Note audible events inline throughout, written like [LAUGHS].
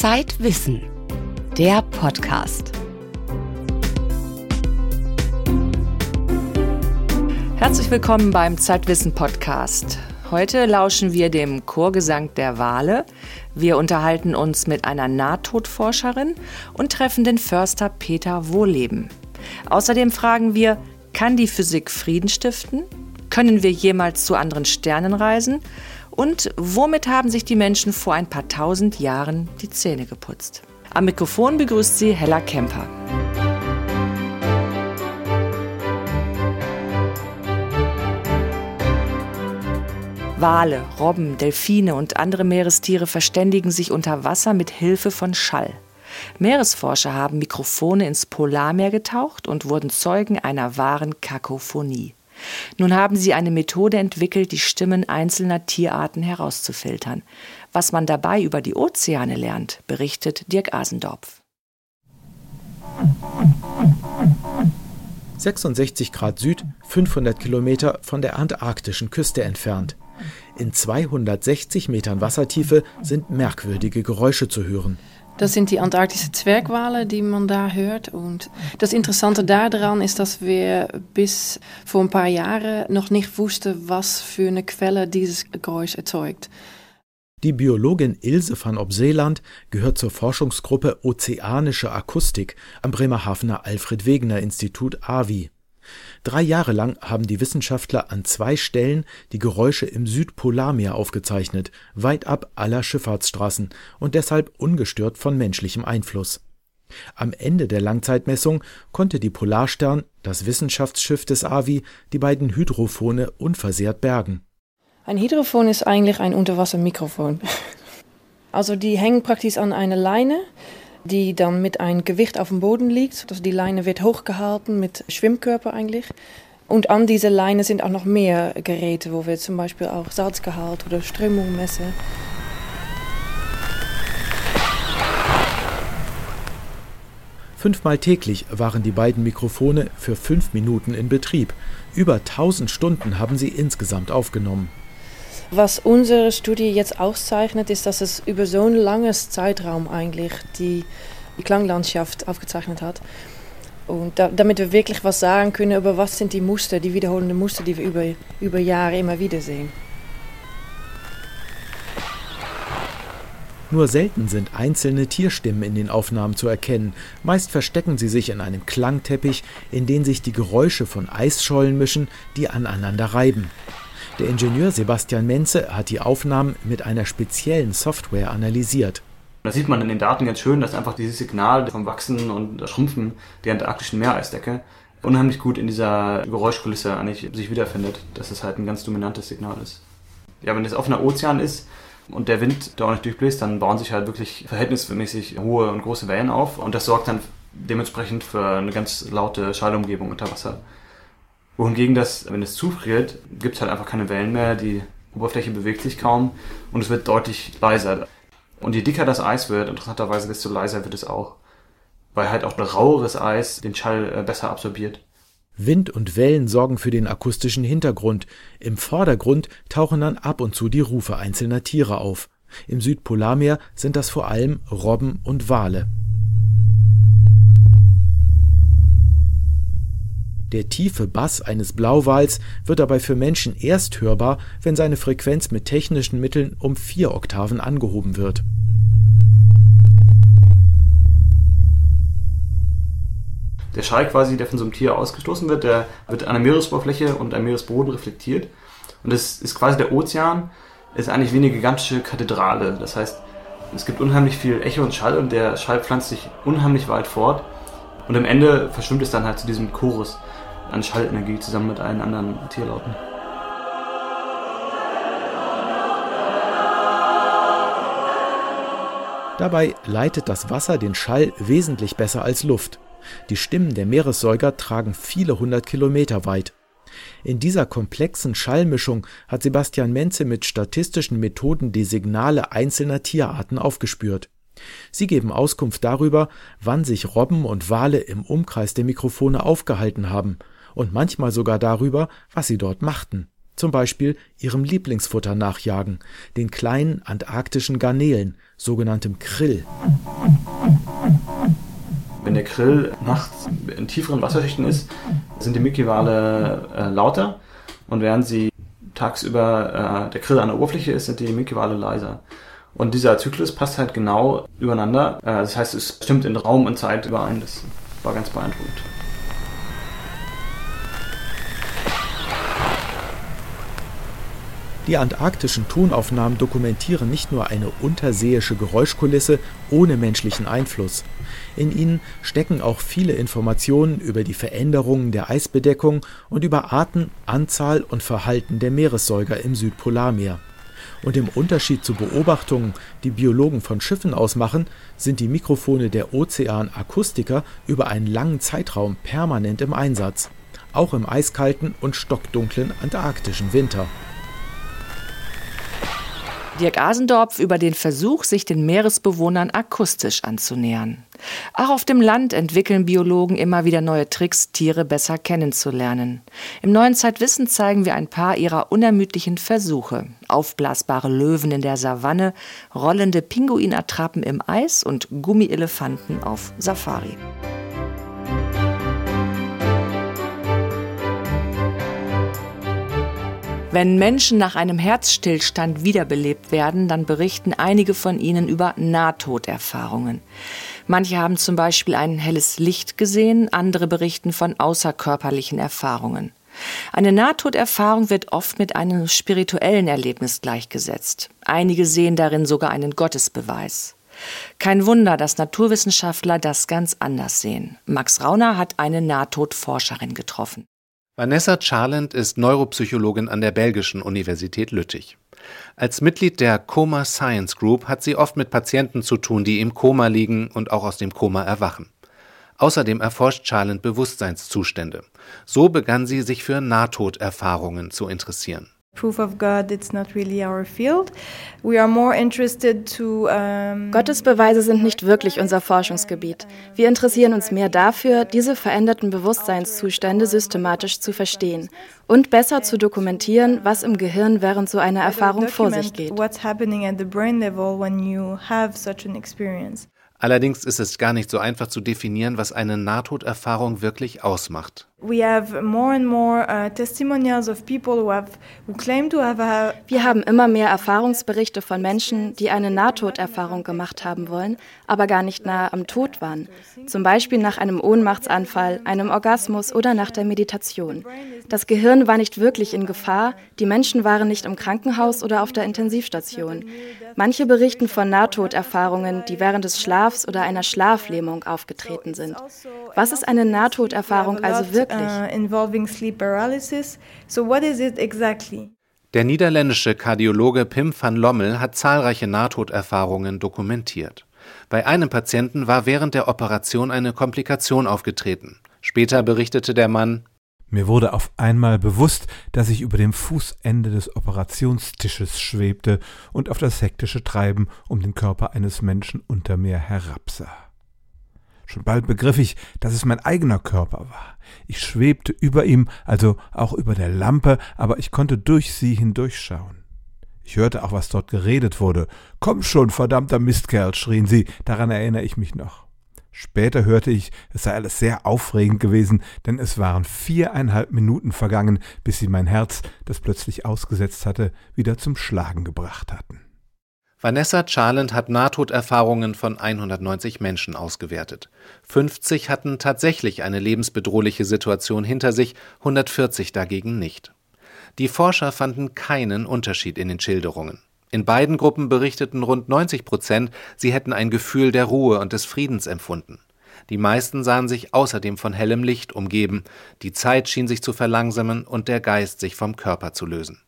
Zeitwissen, der Podcast. Herzlich willkommen beim Zeitwissen Podcast. Heute lauschen wir dem Chorgesang der Wale. Wir unterhalten uns mit einer Nahtodforscherin und treffen den Förster Peter Wohleben. Außerdem fragen wir, kann die Physik Frieden stiften? Können wir jemals zu anderen Sternen reisen? Und womit haben sich die Menschen vor ein paar tausend Jahren die Zähne geputzt? Am Mikrofon begrüßt sie Hella Kemper. Wale, Robben, Delfine und andere Meerestiere verständigen sich unter Wasser mit Hilfe von Schall. Meeresforscher haben Mikrofone ins Polarmeer getaucht und wurden Zeugen einer wahren Kakophonie. Nun haben sie eine Methode entwickelt, die Stimmen einzelner Tierarten herauszufiltern. Was man dabei über die Ozeane lernt, berichtet Dirk Asendorf. 66 Grad Süd, 500 Kilometer von der antarktischen Küste entfernt. In 260 Metern Wassertiefe sind merkwürdige Geräusche zu hören. Das sind die antarktische Zwergwale, die man da hört. Und das Interessante daran ist, dass wir bis vor ein paar Jahren noch nicht wussten, was für eine Quelle dieses Geräusch erzeugt. Die Biologin Ilse van Opseeland gehört zur Forschungsgruppe Ozeanische Akustik am Bremerhavener Alfred Wegener Institut AVI. Drei Jahre lang haben die Wissenschaftler an zwei Stellen die Geräusche im Südpolarmeer aufgezeichnet, weit ab aller Schifffahrtsstraßen und deshalb ungestört von menschlichem Einfluss. Am Ende der Langzeitmessung konnte die Polarstern, das Wissenschaftsschiff des AVI, die beiden Hydrophone unversehrt bergen. Ein Hydrophon ist eigentlich ein Unterwassermikrofon. Also die hängen praktisch an einer Leine die dann mit einem Gewicht auf dem Boden liegt. Also die Leine wird hochgehalten mit Schwimmkörper eigentlich. Und an dieser Leine sind auch noch mehr Geräte, wo wir zum Beispiel auch Salzgehalt oder Strömung messen. Fünfmal täglich waren die beiden Mikrofone für fünf Minuten in Betrieb. Über 1000 Stunden haben sie insgesamt aufgenommen. Was unsere Studie jetzt auszeichnet, ist, dass es über so ein langes Zeitraum eigentlich die, die Klanglandschaft aufgezeichnet hat. Und da, damit wir wirklich was sagen können über was sind die Muster, die wiederholenden Muster, die wir über, über Jahre immer wieder sehen. Nur selten sind einzelne Tierstimmen in den Aufnahmen zu erkennen. Meist verstecken sie sich in einem Klangteppich, in den sich die Geräusche von Eisschollen mischen, die aneinander reiben. Der Ingenieur Sebastian Menze hat die Aufnahmen mit einer speziellen Software analysiert. Da sieht man in den Daten ganz schön, dass einfach dieses Signal vom Wachsen und Schrumpfen der antarktischen Meereisdecke unheimlich gut in dieser Geräuschkulisse eigentlich sich wiederfindet, dass es halt ein ganz dominantes Signal ist. Ja, wenn es offener Ozean ist und der Wind da auch nicht durchbläst, dann bauen sich halt wirklich verhältnismäßig hohe und große Wellen auf und das sorgt dann dementsprechend für eine ganz laute Schallumgebung unter Wasser. Wohingegen das, wenn es zufriert, gibt es halt einfach keine Wellen mehr, die Oberfläche bewegt sich kaum und es wird deutlich leiser. Und je dicker das Eis wird, interessanterweise, desto leiser wird es auch. Weil halt auch raueres Eis den Schall äh, besser absorbiert. Wind und Wellen sorgen für den akustischen Hintergrund. Im Vordergrund tauchen dann ab und zu die Rufe einzelner Tiere auf. Im Südpolarmeer sind das vor allem Robben und Wale. Der tiefe Bass eines Blauwals wird dabei für Menschen erst hörbar, wenn seine Frequenz mit technischen Mitteln um vier Oktaven angehoben wird. Der Schall quasi, der von so einem Tier ausgestoßen wird, der wird an der Meeresoberfläche und am Meeresboden reflektiert. Und das ist quasi der Ozean, ist eigentlich wie eine gigantische Kathedrale. Das heißt, es gibt unheimlich viel Echo und Schall und der Schall pflanzt sich unheimlich weit fort. Und am Ende verschwimmt es dann halt zu diesem Chorus an Schallenergie zusammen mit allen anderen Tierlauten. Dabei leitet das Wasser den Schall wesentlich besser als Luft. Die Stimmen der Meeressäuger tragen viele hundert Kilometer weit. In dieser komplexen Schallmischung hat Sebastian Menze mit statistischen Methoden die Signale einzelner Tierarten aufgespürt. Sie geben Auskunft darüber, wann sich Robben und Wale im Umkreis der Mikrofone aufgehalten haben und manchmal sogar darüber, was sie dort machten. zum Beispiel ihrem Lieblingsfutter nachjagen, den kleinen antarktischen Garnelen, sogenanntem Krill. Wenn der Krill nachts in tieferen Wasserschichten ist, sind die Milchwale äh, lauter und während sie tagsüber äh, der Krill an der Oberfläche ist, sind die Milchwale leiser. Und dieser Zyklus passt halt genau übereinander. Äh, das heißt, es stimmt in Raum und Zeit überein. Das war ganz beeindruckend. Die antarktischen Tonaufnahmen dokumentieren nicht nur eine unterseeische Geräuschkulisse ohne menschlichen Einfluss. In ihnen stecken auch viele Informationen über die Veränderungen der Eisbedeckung und über Arten, Anzahl und Verhalten der Meeressäuger im Südpolarmeer. Und im Unterschied zu Beobachtungen, die Biologen von Schiffen aus machen, sind die Mikrofone der Ozeanakustiker über einen langen Zeitraum permanent im Einsatz, auch im eiskalten und stockdunklen antarktischen Winter. Dirk Asendorf über den Versuch, sich den Meeresbewohnern akustisch anzunähern. Auch auf dem Land entwickeln Biologen immer wieder neue Tricks, Tiere besser kennenzulernen. Im neuen Zeitwissen zeigen wir ein paar ihrer unermüdlichen Versuche. Aufblasbare Löwen in der Savanne, rollende Pinguinattrappen im Eis und Gummielefanten auf Safari. Wenn Menschen nach einem Herzstillstand wiederbelebt werden, dann berichten einige von ihnen über Nahtoderfahrungen. Manche haben zum Beispiel ein helles Licht gesehen, andere berichten von außerkörperlichen Erfahrungen. Eine Nahtoderfahrung wird oft mit einem spirituellen Erlebnis gleichgesetzt. Einige sehen darin sogar einen Gottesbeweis. Kein Wunder, dass Naturwissenschaftler das ganz anders sehen. Max Rauner hat eine Nahtodforscherin getroffen. Vanessa Charland ist Neuropsychologin an der belgischen Universität Lüttich. Als Mitglied der Coma Science Group hat sie oft mit Patienten zu tun, die im Koma liegen und auch aus dem Koma erwachen. Außerdem erforscht Charland Bewusstseinszustände. So begann sie sich für Nahtoderfahrungen zu interessieren. Gottesbeweise sind nicht wirklich unser Forschungsgebiet. Wir interessieren uns mehr dafür, diese veränderten Bewusstseinszustände systematisch zu verstehen und besser zu dokumentieren, was im Gehirn während so einer Erfahrung vor sich geht. Allerdings ist es gar nicht so einfach zu definieren, was eine Nahtoderfahrung wirklich ausmacht. Uh, wir haben immer mehr Erfahrungsberichte von Menschen, die eine Nahtoderfahrung gemacht haben wollen, aber gar nicht nahe am Tod waren. Zum Beispiel nach einem Ohnmachtsanfall, einem Orgasmus oder nach der Meditation. Das Gehirn war nicht wirklich in Gefahr, die Menschen waren nicht im Krankenhaus oder auf der Intensivstation. Manche berichten von Nahtoderfahrungen, die während des Schlafs oder einer Schlaflähmung aufgetreten sind. Was ist eine Nahtoderfahrung also wirklich? Uh, Der niederländische Kardiologe Pim van Lommel hat zahlreiche Nahtoderfahrungen dokumentiert. Bei einem Patienten war während der Operation eine Komplikation aufgetreten. Später berichtete der Mann, mir wurde auf einmal bewusst, dass ich über dem Fußende des Operationstisches schwebte und auf das hektische Treiben um den Körper eines Menschen unter mir herabsah. Schon bald begriff ich, dass es mein eigener Körper war. Ich schwebte über ihm, also auch über der Lampe, aber ich konnte durch sie hindurchschauen. Ich hörte auch, was dort geredet wurde. Komm schon, verdammter Mistkerl, schrien sie, daran erinnere ich mich noch. Später hörte ich, es sei alles sehr aufregend gewesen, denn es waren viereinhalb Minuten vergangen, bis sie mein Herz, das plötzlich ausgesetzt hatte, wieder zum Schlagen gebracht hatten. Vanessa Charland hat Nahtoderfahrungen von 190 Menschen ausgewertet. 50 hatten tatsächlich eine lebensbedrohliche Situation hinter sich, 140 dagegen nicht. Die Forscher fanden keinen Unterschied in den Schilderungen. In beiden Gruppen berichteten rund 90 Prozent, sie hätten ein Gefühl der Ruhe und des Friedens empfunden. Die meisten sahen sich außerdem von hellem Licht umgeben, die Zeit schien sich zu verlangsamen und der Geist sich vom Körper zu lösen.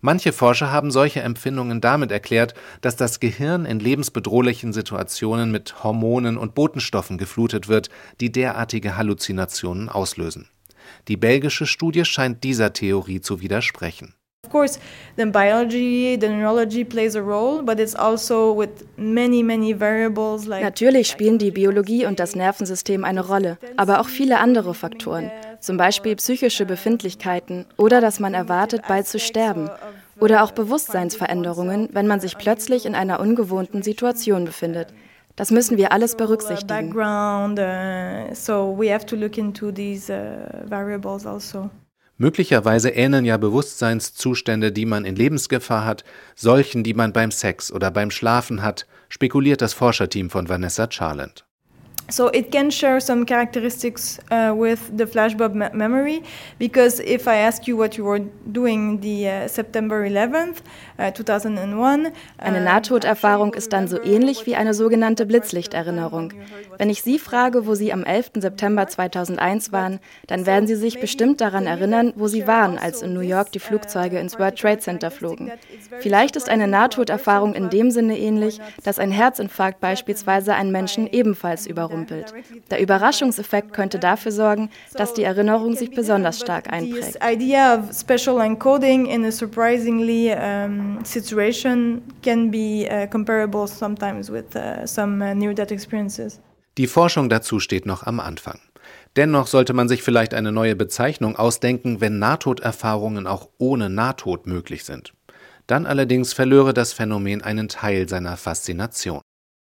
Manche Forscher haben solche Empfindungen damit erklärt, dass das Gehirn in lebensbedrohlichen Situationen mit Hormonen und Botenstoffen geflutet wird, die derartige Halluzinationen auslösen. Die belgische Studie scheint dieser Theorie zu widersprechen. Of course, the biology, the neurology plays a role, but it's also with many, many variables like Natürlich spielen die Biologie und das Nervensystem eine Rolle, aber auch viele andere Faktoren. zum Beispiel psychische Befindlichkeiten oder dass man erwartet, bald zu sterben. Oder auch Bewusstseinsveränderungen, wenn man sich plötzlich in einer ungewohnten Situation befindet. Das müssen wir alles berücksichtigen. Möglicherweise ähneln ja Bewusstseinszustände, die man in Lebensgefahr hat, solchen, die man beim Sex oder beim Schlafen hat, spekuliert das Forscherteam von Vanessa Charland. So it can share some characteristics uh, with the flashbulb me memory because if I ask you what you were doing the uh, September 11th, uh, 2001. Eine uh, Nahtoderfahrung ist dann so ähnlich wie eine sogenannte Blitzlichterinnerung. Wenn ich Sie frage, wo Sie am 11. September 2001 waren, dann werden Sie sich bestimmt daran erinnern, wo Sie waren, als in New York die Flugzeuge ins World Trade Center flogen. Vielleicht ist eine Nahtoderfahrung in dem Sinne ähnlich, dass ein Herzinfarkt beispielsweise einen Menschen ebenfalls überrumpelt überrumpelt. Der Überraschungseffekt könnte dafür sorgen, dass die Erinnerung sich besonders stark einprägt. Um, situation can be uh, comparable sometimes with uh, some uh, near-death experiences. Die Forschung dazu steht noch am Anfang. Dennoch sollte man sich vielleicht eine neue Bezeichnung ausdenken, wenn Nahtoderfahrungen auch ohne Nahtod möglich sind. Dann allerdings verlöre das Phänomen einen Teil seiner Faszination.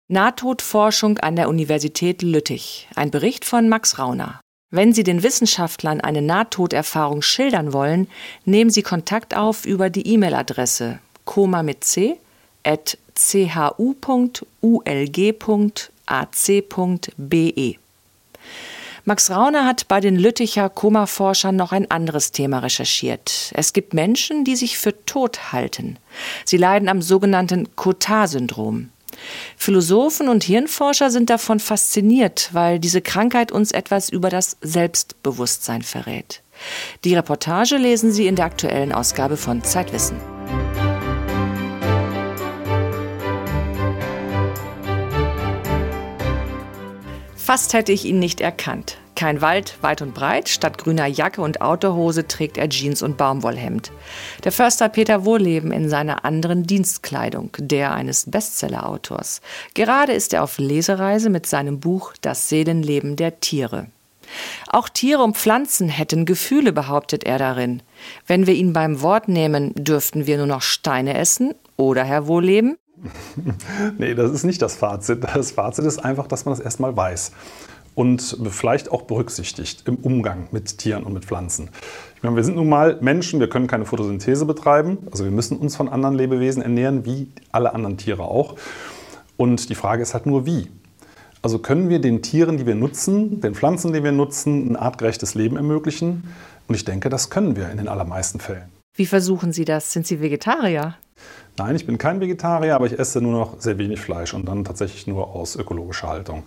Nahtodforschung an der Universität Lüttich. Ein Bericht von Max Rauner. Wenn Sie den Wissenschaftlern eine Nahtoderfahrung schildern wollen, nehmen Sie Kontakt auf über die E-Mail-Adresse koma mit c at chu.ulg.ac.be. Max Rauner hat bei den Lütticher Koma-Forschern noch ein anderes Thema recherchiert. Es gibt Menschen, die sich für tot halten. Sie leiden am sogenannten Cotard-Syndrom. Philosophen und Hirnforscher sind davon fasziniert, weil diese Krankheit uns etwas über das Selbstbewusstsein verrät. Die Reportage lesen Sie in der aktuellen Ausgabe von Zeitwissen. Fast hätte ich ihn nicht erkannt. Kein Wald, weit und breit, statt grüner Jacke und Autohose trägt er Jeans und Baumwollhemd. Der Förster Peter Wohleben in seiner anderen Dienstkleidung, der eines Bestseller-Autors. Gerade ist er auf Lesereise mit seinem Buch Das Seelenleben der Tiere. Auch Tiere und Pflanzen hätten Gefühle, behauptet er darin. Wenn wir ihn beim Wort nehmen, dürften wir nur noch Steine essen, oder Herr Wohleben? [LAUGHS] nee, das ist nicht das Fazit. Das Fazit ist einfach, dass man das erstmal weiß und vielleicht auch berücksichtigt im Umgang mit Tieren und mit Pflanzen. Ich meine, wir sind nun mal Menschen, wir können keine Photosynthese betreiben, also wir müssen uns von anderen Lebewesen ernähren, wie alle anderen Tiere auch. Und die Frage ist halt nur, wie. Also können wir den Tieren, die wir nutzen, den Pflanzen, die wir nutzen, ein artgerechtes Leben ermöglichen? Und ich denke, das können wir in den allermeisten Fällen. Wie versuchen Sie das? Sind Sie Vegetarier? Nein, ich bin kein Vegetarier, aber ich esse nur noch sehr wenig Fleisch und dann tatsächlich nur aus ökologischer Haltung.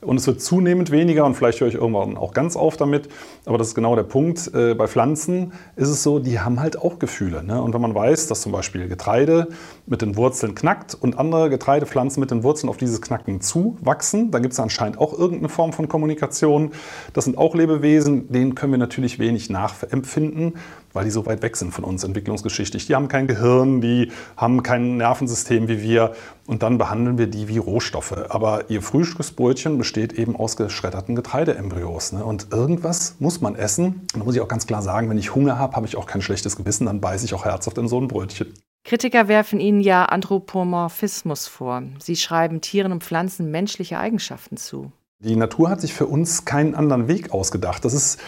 Und es wird zunehmend weniger und vielleicht höre ich irgendwann auch ganz auf damit. Aber das ist genau der Punkt. Äh, bei Pflanzen ist es so, die haben halt auch Gefühle. Ne? Und wenn man weiß, dass zum Beispiel Getreide mit den Wurzeln knackt und andere Getreidepflanzen mit den Wurzeln auf dieses Knacken zuwachsen, dann gibt es anscheinend auch irgendeine Form von Kommunikation. Das sind auch Lebewesen, denen können wir natürlich wenig nachempfinden weil die so weit weg sind von uns entwicklungsgeschichtlich. Die haben kein Gehirn, die haben kein Nervensystem wie wir und dann behandeln wir die wie Rohstoffe. Aber ihr Frühstücksbrötchen besteht eben aus geschredderten Getreideembryos. Ne? Und irgendwas muss man essen. Und da muss ich auch ganz klar sagen, wenn ich Hunger habe, habe ich auch kein schlechtes Gewissen, dann beiße ich auch herzhaft in so ein Brötchen. Kritiker werfen Ihnen ja Anthropomorphismus vor. Sie schreiben Tieren und Pflanzen menschliche Eigenschaften zu. Die Natur hat sich für uns keinen anderen Weg ausgedacht. Das ist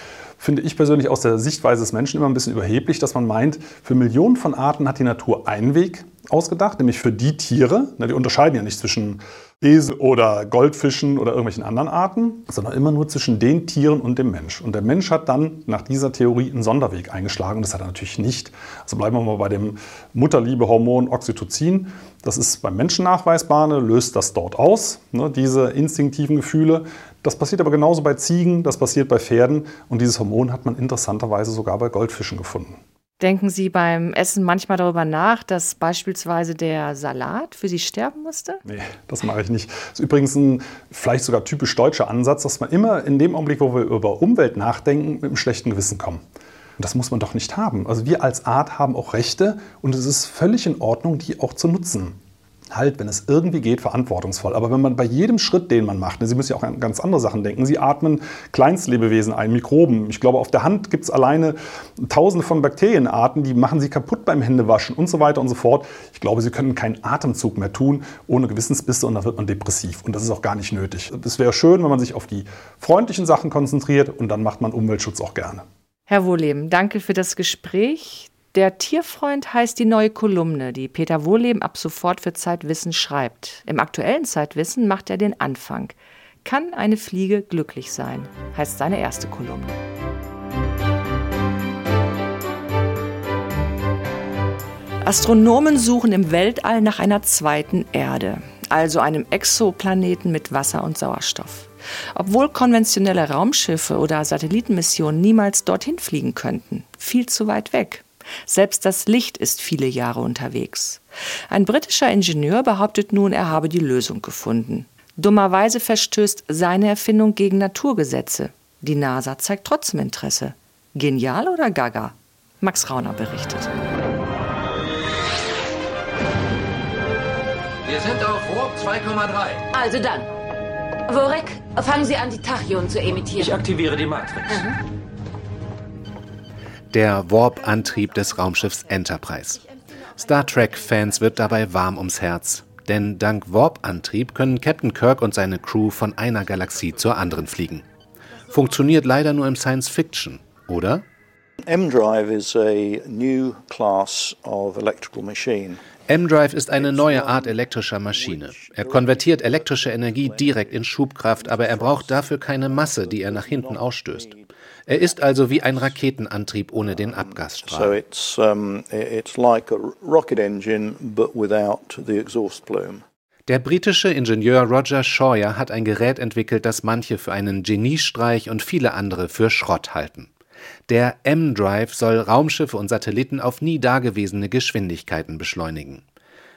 finde ich persönlich aus der Sichtweise des Menschen immer ein bisschen überheblich, dass man meint, für Millionen von Arten hat die Natur einen Weg ausgedacht, nämlich für die Tiere. Na, die unterscheiden ja nicht zwischen Esel oder Goldfischen oder irgendwelchen anderen Arten, sondern immer nur zwischen den Tieren und dem Mensch. Und der Mensch hat dann nach dieser Theorie einen Sonderweg eingeschlagen das hat er natürlich nicht. Also bleiben wir mal bei dem Mutterliebehormon Oxytocin. Das ist beim Menschen nachweisbar, ne, löst das dort aus, ne, diese instinktiven Gefühle. Das passiert aber genauso bei Ziegen, das passiert bei Pferden und dieses Hormon hat man interessanterweise sogar bei Goldfischen gefunden. Denken Sie beim Essen manchmal darüber nach, dass beispielsweise der Salat für Sie sterben musste? Nee, das mache ich nicht. Das ist übrigens ein vielleicht sogar typisch deutscher Ansatz, dass man immer in dem Augenblick, wo wir über Umwelt nachdenken, mit einem schlechten Gewissen kommen. Und das muss man doch nicht haben. Also wir als Art haben auch Rechte und es ist völlig in Ordnung, die auch zu nutzen. Halt, wenn es irgendwie geht, verantwortungsvoll. Aber wenn man bei jedem Schritt, den man macht, ne, Sie müssen ja auch an ganz andere Sachen denken. Sie atmen Kleinstlebewesen ein, Mikroben. Ich glaube, auf der Hand gibt es alleine tausende von Bakterienarten, die machen Sie kaputt beim Händewaschen und so weiter und so fort. Ich glaube, Sie können keinen Atemzug mehr tun ohne Gewissensbisse und dann wird man depressiv. Und das ist auch gar nicht nötig. Es wäre schön, wenn man sich auf die freundlichen Sachen konzentriert und dann macht man Umweltschutz auch gerne. Herr Wohleben, danke für das Gespräch. Der Tierfreund heißt die neue Kolumne, die Peter Wohleben ab sofort für Zeitwissen schreibt. Im aktuellen Zeitwissen macht er den Anfang. Kann eine Fliege glücklich sein? heißt seine erste Kolumne. Astronomen suchen im Weltall nach einer zweiten Erde, also einem Exoplaneten mit Wasser und Sauerstoff. Obwohl konventionelle Raumschiffe oder Satellitenmissionen niemals dorthin fliegen könnten, viel zu weit weg. Selbst das Licht ist viele Jahre unterwegs. Ein britischer Ingenieur behauptet nun, er habe die Lösung gefunden. Dummerweise verstößt seine Erfindung gegen Naturgesetze. Die NASA zeigt trotzdem Interesse. Genial oder gaga? Max Rauner berichtet. Wir sind auf Warp 2,3. Also dann. Worek, fangen Sie an, die Tachyonen zu emittieren. Ich aktiviere die Matrix. Mhm der Warp-Antrieb des Raumschiffs Enterprise. Star Trek-Fans wird dabei warm ums Herz, denn dank Warp-Antrieb können Captain Kirk und seine Crew von einer Galaxie zur anderen fliegen. Funktioniert leider nur im Science Fiction, oder? M-Drive ist eine neue Art elektrischer Maschine. Er konvertiert elektrische Energie direkt in Schubkraft, aber er braucht dafür keine Masse, die er nach hinten ausstößt. Er ist also wie ein Raketenantrieb ohne den Abgasstrahl. Der britische Ingenieur Roger Scheuer hat ein Gerät entwickelt, das manche für einen Geniestreich und viele andere für Schrott halten. Der M-Drive soll Raumschiffe und Satelliten auf nie dagewesene Geschwindigkeiten beschleunigen.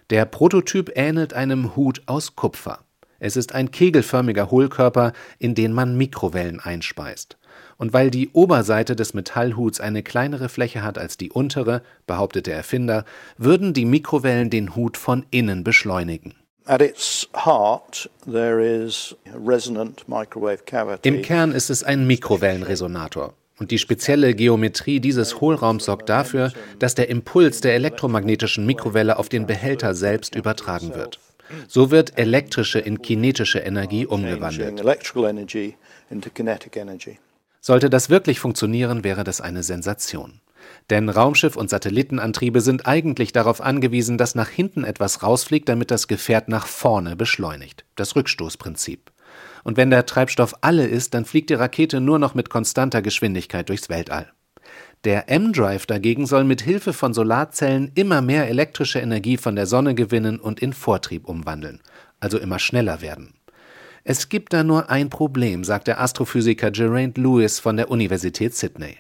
Der Prototyp ähnelt einem Hut aus Kupfer. Es ist ein kegelförmiger Hohlkörper, in den man Mikrowellen einspeist. Und weil die Oberseite des Metallhuts eine kleinere Fläche hat als die untere, behauptet der Erfinder, würden die Mikrowellen den Hut von innen beschleunigen. Im Kern ist es ein Mikrowellenresonator. Und die spezielle Geometrie dieses Hohlraums sorgt dafür, dass der Impuls der elektromagnetischen Mikrowelle auf den Behälter selbst übertragen wird. So wird elektrische in kinetische Energie umgewandelt. Sollte das wirklich funktionieren, wäre das eine Sensation. Denn Raumschiff- und Satellitenantriebe sind eigentlich darauf angewiesen, dass nach hinten etwas rausfliegt, damit das Gefährt nach vorne beschleunigt. Das Rückstoßprinzip. Und wenn der Treibstoff alle ist, dann fliegt die Rakete nur noch mit konstanter Geschwindigkeit durchs Weltall. Der M-Drive dagegen soll mit Hilfe von Solarzellen immer mehr elektrische Energie von der Sonne gewinnen und in Vortrieb umwandeln, also immer schneller werden. Es gibt da nur ein Problem, sagt der Astrophysiker Geraint Lewis von der Universität Sydney.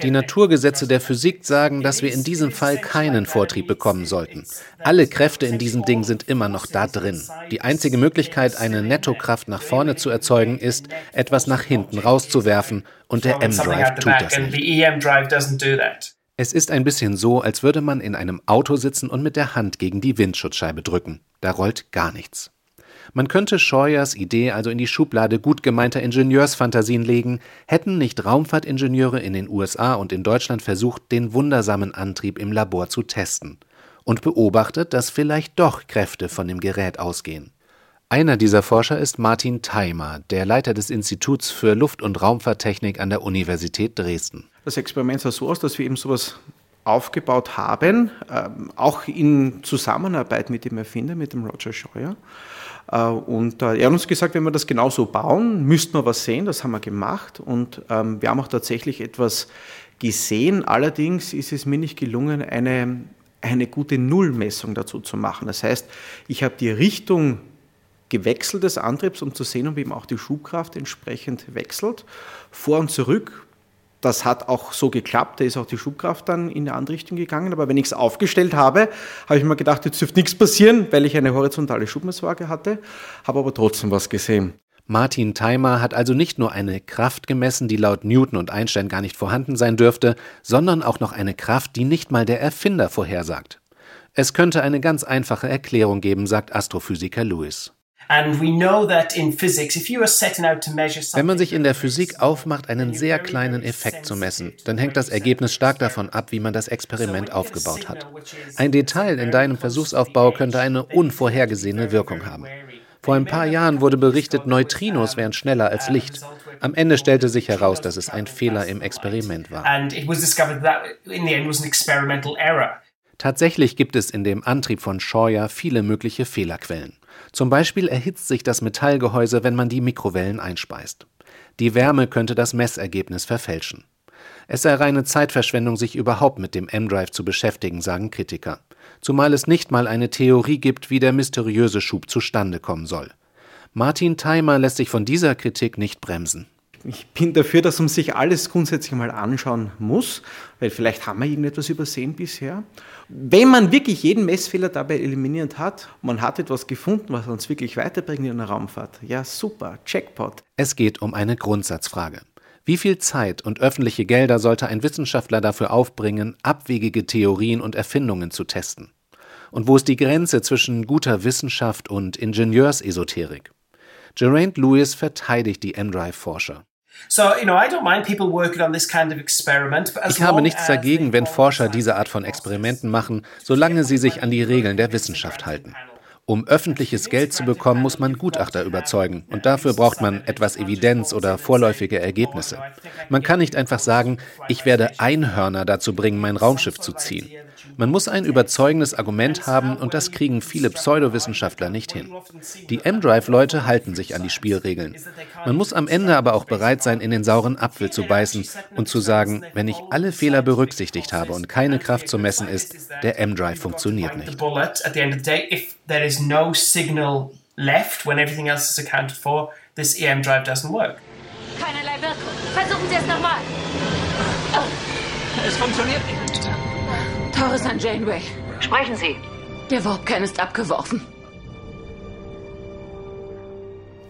Die Naturgesetze der Physik sagen, dass wir in diesem Fall keinen Vortrieb bekommen sollten. Alle Kräfte in diesem Ding sind immer noch da drin. Die einzige Möglichkeit, eine Nettokraft nach vorne zu erzeugen, ist, etwas nach hinten rauszuwerfen, und der M-Drive tut das nicht. Es ist ein bisschen so, als würde man in einem Auto sitzen und mit der Hand gegen die Windschutzscheibe drücken. Da rollt gar nichts. Man könnte Scheuers Idee also in die Schublade gut gemeinter Ingenieursfantasien legen, hätten nicht Raumfahrtingenieure in den USA und in Deutschland versucht, den wundersamen Antrieb im Labor zu testen und beobachtet, dass vielleicht doch Kräfte von dem Gerät ausgehen. Einer dieser Forscher ist Martin Theimer, der Leiter des Instituts für Luft- und Raumfahrttechnik an der Universität Dresden. Das Experiment sah so aus, dass wir eben sowas aufgebaut haben, ähm, auch in Zusammenarbeit mit dem Erfinder, mit dem Roger Scheuer. Äh, und äh, er hat uns gesagt, wenn wir das genauso bauen, müssten wir was sehen. Das haben wir gemacht und ähm, wir haben auch tatsächlich etwas gesehen. Allerdings ist es mir nicht gelungen, eine, eine gute Nullmessung dazu zu machen. Das heißt, ich habe die Richtung gewechselt des Antriebs, um zu sehen, ob eben auch die Schubkraft entsprechend wechselt. Vor und zurück das hat auch so geklappt, da ist auch die Schubkraft dann in eine andere Richtung gegangen. Aber wenn ich es aufgestellt habe, habe ich mir gedacht, jetzt dürfte nichts passieren, weil ich eine horizontale Schubmesswaage hatte, habe aber trotzdem was gesehen. Martin Theimer hat also nicht nur eine Kraft gemessen, die laut Newton und Einstein gar nicht vorhanden sein dürfte, sondern auch noch eine Kraft, die nicht mal der Erfinder vorhersagt. Es könnte eine ganz einfache Erklärung geben, sagt Astrophysiker Lewis. Wenn man sich in der Physik aufmacht, einen sehr kleinen Effekt zu messen, dann hängt das Ergebnis stark davon ab, wie man das Experiment aufgebaut hat. Ein Detail in deinem Versuchsaufbau könnte eine unvorhergesehene Wirkung haben. Vor ein paar Jahren wurde berichtet, Neutrinos wären schneller als Licht. Am Ende stellte sich heraus, dass es ein Fehler im Experiment war. Tatsächlich gibt es in dem Antrieb von Scheuer viele mögliche Fehlerquellen. Zum Beispiel erhitzt sich das Metallgehäuse, wenn man die Mikrowellen einspeist. Die Wärme könnte das Messergebnis verfälschen. Es sei reine Zeitverschwendung, sich überhaupt mit dem M-Drive zu beschäftigen, sagen Kritiker. Zumal es nicht mal eine Theorie gibt, wie der mysteriöse Schub zustande kommen soll. Martin Theimer lässt sich von dieser Kritik nicht bremsen. Ich bin dafür, dass man sich alles grundsätzlich mal anschauen muss, weil vielleicht haben wir irgendetwas übersehen bisher. Wenn man wirklich jeden Messfehler dabei eliminiert hat, man hat etwas gefunden, was uns wirklich weiterbringt in der Raumfahrt, ja super, Jackpot. Es geht um eine Grundsatzfrage. Wie viel Zeit und öffentliche Gelder sollte ein Wissenschaftler dafür aufbringen, abwegige Theorien und Erfindungen zu testen? Und wo ist die Grenze zwischen guter Wissenschaft und Ingenieursesoterik? Geraint Lewis verteidigt die M-Drive-Forscher. Ich habe nichts dagegen, wenn Forscher diese Art von Experimenten machen, solange sie sich an die Regeln der Wissenschaft halten. Um öffentliches Geld zu bekommen, muss man Gutachter überzeugen und dafür braucht man etwas Evidenz oder vorläufige Ergebnisse. Man kann nicht einfach sagen, ich werde Einhörner dazu bringen, mein Raumschiff zu ziehen. Man muss ein überzeugendes Argument haben und das kriegen viele Pseudowissenschaftler nicht hin. Die M-Drive-Leute halten sich an die Spielregeln. Man muss am Ende aber auch bereit sein, in den sauren Apfel zu beißen und zu sagen, wenn ich alle Fehler berücksichtigt habe und keine Kraft zu messen ist, der M-Drive funktioniert nicht. this EM drive doesn't work. Keinerlei Wirkung. Versuchen Sie es nochmal. Es funktioniert nicht. Torres an Janeway. Sprechen Sie. Der Warpkern ist abgeworfen.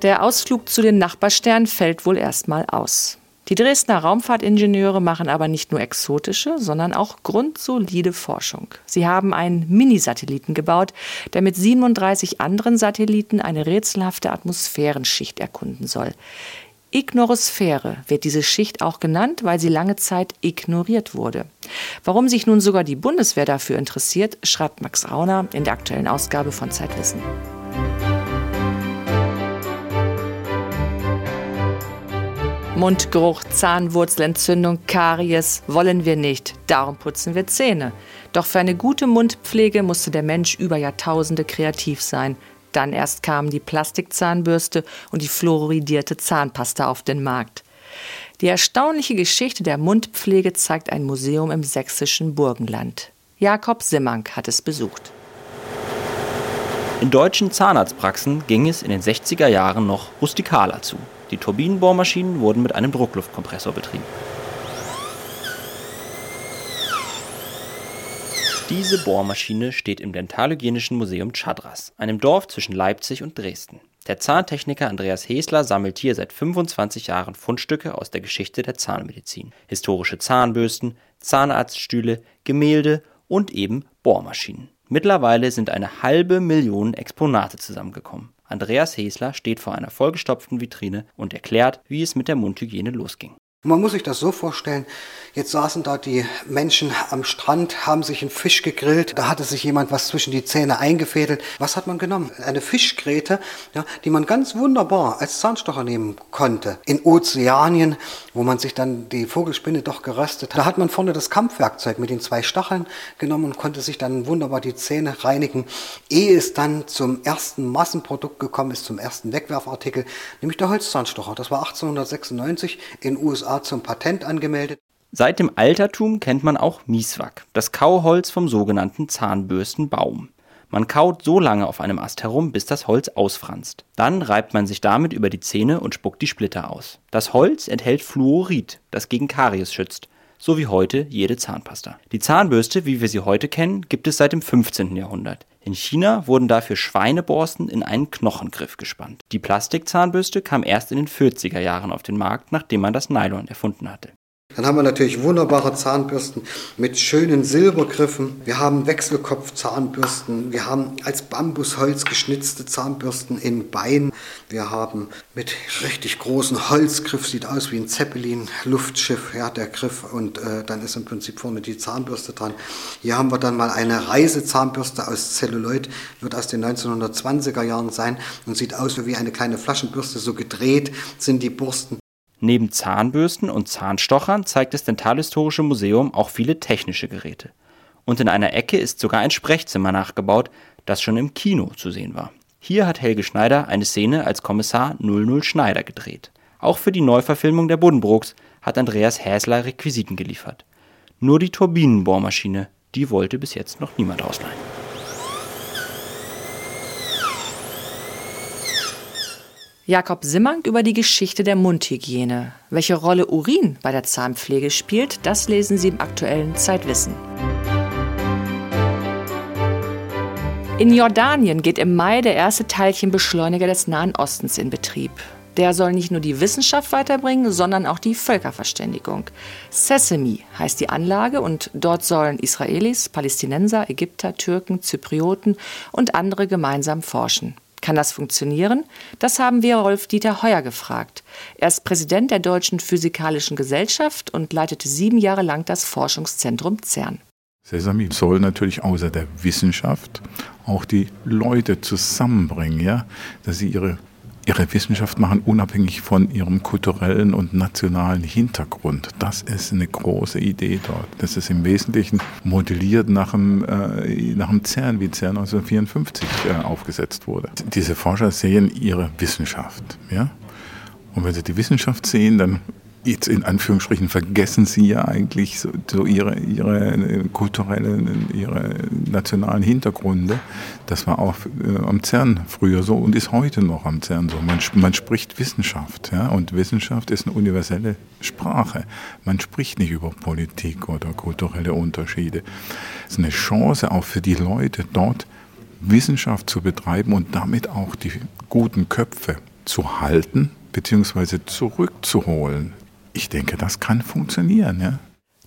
Der Ausflug zu den Nachbarsternen fällt wohl erstmal aus. Die Dresdner Raumfahrtingenieure machen aber nicht nur exotische, sondern auch grundsolide Forschung. Sie haben einen Minisatelliten gebaut, der mit 37 anderen Satelliten eine rätselhafte Atmosphärenschicht erkunden soll. Ignorosphäre wird diese Schicht auch genannt, weil sie lange Zeit ignoriert wurde. Warum sich nun sogar die Bundeswehr dafür interessiert, schreibt Max Rauner in der aktuellen Ausgabe von Zeitwissen. Mundgeruch, Zahnwurzelentzündung, Karies wollen wir nicht. Darum putzen wir Zähne. Doch für eine gute Mundpflege musste der Mensch über Jahrtausende kreativ sein. Dann erst kamen die Plastikzahnbürste und die fluoridierte Zahnpasta auf den Markt. Die erstaunliche Geschichte der Mundpflege zeigt ein Museum im sächsischen Burgenland. Jakob Simmank hat es besucht. In deutschen Zahnarztpraxen ging es in den 60er Jahren noch rustikaler zu. Die Turbinenbohrmaschinen wurden mit einem Druckluftkompressor betrieben. Diese Bohrmaschine steht im Dentalhygienischen Museum Chadras, einem Dorf zwischen Leipzig und Dresden. Der Zahntechniker Andreas Hesler sammelt hier seit 25 Jahren Fundstücke aus der Geschichte der Zahnmedizin. Historische Zahnbürsten, Zahnarztstühle, Gemälde und eben Bohrmaschinen. Mittlerweile sind eine halbe Million Exponate zusammengekommen. Andreas Hesler steht vor einer vollgestopften Vitrine und erklärt, wie es mit der Mundhygiene losging. Man muss sich das so vorstellen, jetzt saßen da die Menschen am Strand, haben sich einen Fisch gegrillt, da hatte sich jemand was zwischen die Zähne eingefädelt. Was hat man genommen? Eine Fischgräte, ja, die man ganz wunderbar als Zahnstocher nehmen konnte. In Ozeanien, wo man sich dann die Vogelspinne doch geröstet hat, da hat man vorne das Kampfwerkzeug mit den zwei Stacheln genommen und konnte sich dann wunderbar die Zähne reinigen, ehe es dann zum ersten Massenprodukt gekommen ist, zum ersten Wegwerfartikel, nämlich der Holzzahnstocher. Das war 1896 in USA zum Patent angemeldet. Seit dem Altertum kennt man auch Mieswak, das Kauholz vom sogenannten Zahnbürstenbaum. Man kaut so lange auf einem Ast herum, bis das Holz ausfranst. Dann reibt man sich damit über die Zähne und spuckt die Splitter aus. Das Holz enthält Fluorid, das gegen Karies schützt, so wie heute jede Zahnpasta. Die Zahnbürste, wie wir sie heute kennen, gibt es seit dem 15. Jahrhundert. In China wurden dafür Schweineborsten in einen Knochengriff gespannt. Die Plastikzahnbürste kam erst in den 40er Jahren auf den Markt, nachdem man das Nylon erfunden hatte. Dann haben wir natürlich wunderbare Zahnbürsten mit schönen Silbergriffen. Wir haben Wechselkopfzahnbürsten. Wir haben als Bambusholz geschnitzte Zahnbürsten in Bein. Wir haben mit richtig großen Holzgriff, sieht aus wie ein Zeppelin, Luftschiff, ja, der Griff. Und äh, dann ist im Prinzip vorne die Zahnbürste dran. Hier haben wir dann mal eine Reisezahnbürste aus Celluloid, wird aus den 1920er Jahren sein und sieht aus wie eine kleine Flaschenbürste. So gedreht sind die Borsten. Neben Zahnbürsten und Zahnstochern zeigt das Dentalhistorische Museum auch viele technische Geräte. Und in einer Ecke ist sogar ein Sprechzimmer nachgebaut, das schon im Kino zu sehen war. Hier hat Helge Schneider eine Szene als Kommissar 00 Schneider gedreht. Auch für die Neuverfilmung der Buddenbrooks hat Andreas Häsler Requisiten geliefert. Nur die Turbinenbohrmaschine, die wollte bis jetzt noch niemand ausleihen. Jakob Simmank über die Geschichte der Mundhygiene. Welche Rolle Urin bei der Zahnpflege spielt, das lesen Sie im aktuellen Zeitwissen. In Jordanien geht im Mai der erste Teilchenbeschleuniger des Nahen Ostens in Betrieb. Der soll nicht nur die Wissenschaft weiterbringen, sondern auch die Völkerverständigung. Sesame heißt die Anlage und dort sollen Israelis, Palästinenser, Ägypter, Türken, Zyprioten und andere gemeinsam forschen. Kann das funktionieren? Das haben wir Rolf-Dieter Heuer gefragt. Er ist Präsident der Deutschen Physikalischen Gesellschaft und leitete sieben Jahre lang das Forschungszentrum CERN. Sesame soll natürlich außer der Wissenschaft auch die Leute zusammenbringen, ja, dass sie ihre ihre Wissenschaft machen, unabhängig von ihrem kulturellen und nationalen Hintergrund. Das ist eine große Idee dort. Das ist im Wesentlichen modelliert nach dem, äh, nach dem CERN, wie CERN 1954 äh, aufgesetzt wurde. Diese Forscher sehen ihre Wissenschaft. Ja? Und wenn sie die Wissenschaft sehen, dann jetzt in Anführungsstrichen vergessen sie ja eigentlich so, so, ihre, ihre äh, kulturellen, ihre nationalen Hintergründe. Das war auch äh, am CERN früher so und ist heute noch am CERN so. Man, man spricht Wissenschaft, ja, und Wissenschaft ist eine universelle Sprache. Man spricht nicht über Politik oder kulturelle Unterschiede. Es ist eine Chance auch für die Leute dort, Wissenschaft zu betreiben und damit auch die guten Köpfe zu halten bzw. zurückzuholen ich denke, das kann funktionieren. Ja?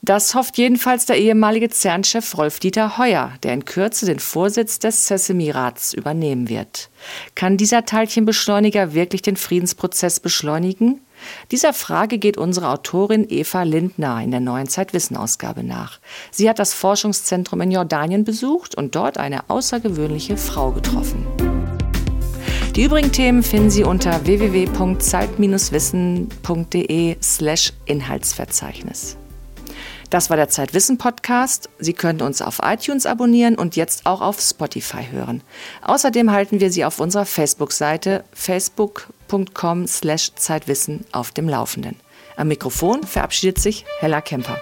Das hofft jedenfalls der ehemalige CERN-Chef Rolf-Dieter Heuer, der in Kürze den Vorsitz des Sesame-Rats übernehmen wird. Kann dieser Teilchenbeschleuniger wirklich den Friedensprozess beschleunigen? Dieser Frage geht unsere Autorin Eva Lindner in der neuen Zeitwissen-Ausgabe nach. Sie hat das Forschungszentrum in Jordanien besucht und dort eine außergewöhnliche Frau getroffen. Die übrigen Themen finden Sie unter www.zeit-wissen.de slash Inhaltsverzeichnis. Das war der Zeitwissen Podcast. Sie können uns auf iTunes abonnieren und jetzt auch auf Spotify hören. Außerdem halten wir Sie auf unserer Facebook-Seite facebook.com slash Zeitwissen auf dem Laufenden. Am Mikrofon verabschiedet sich Hella Kemper.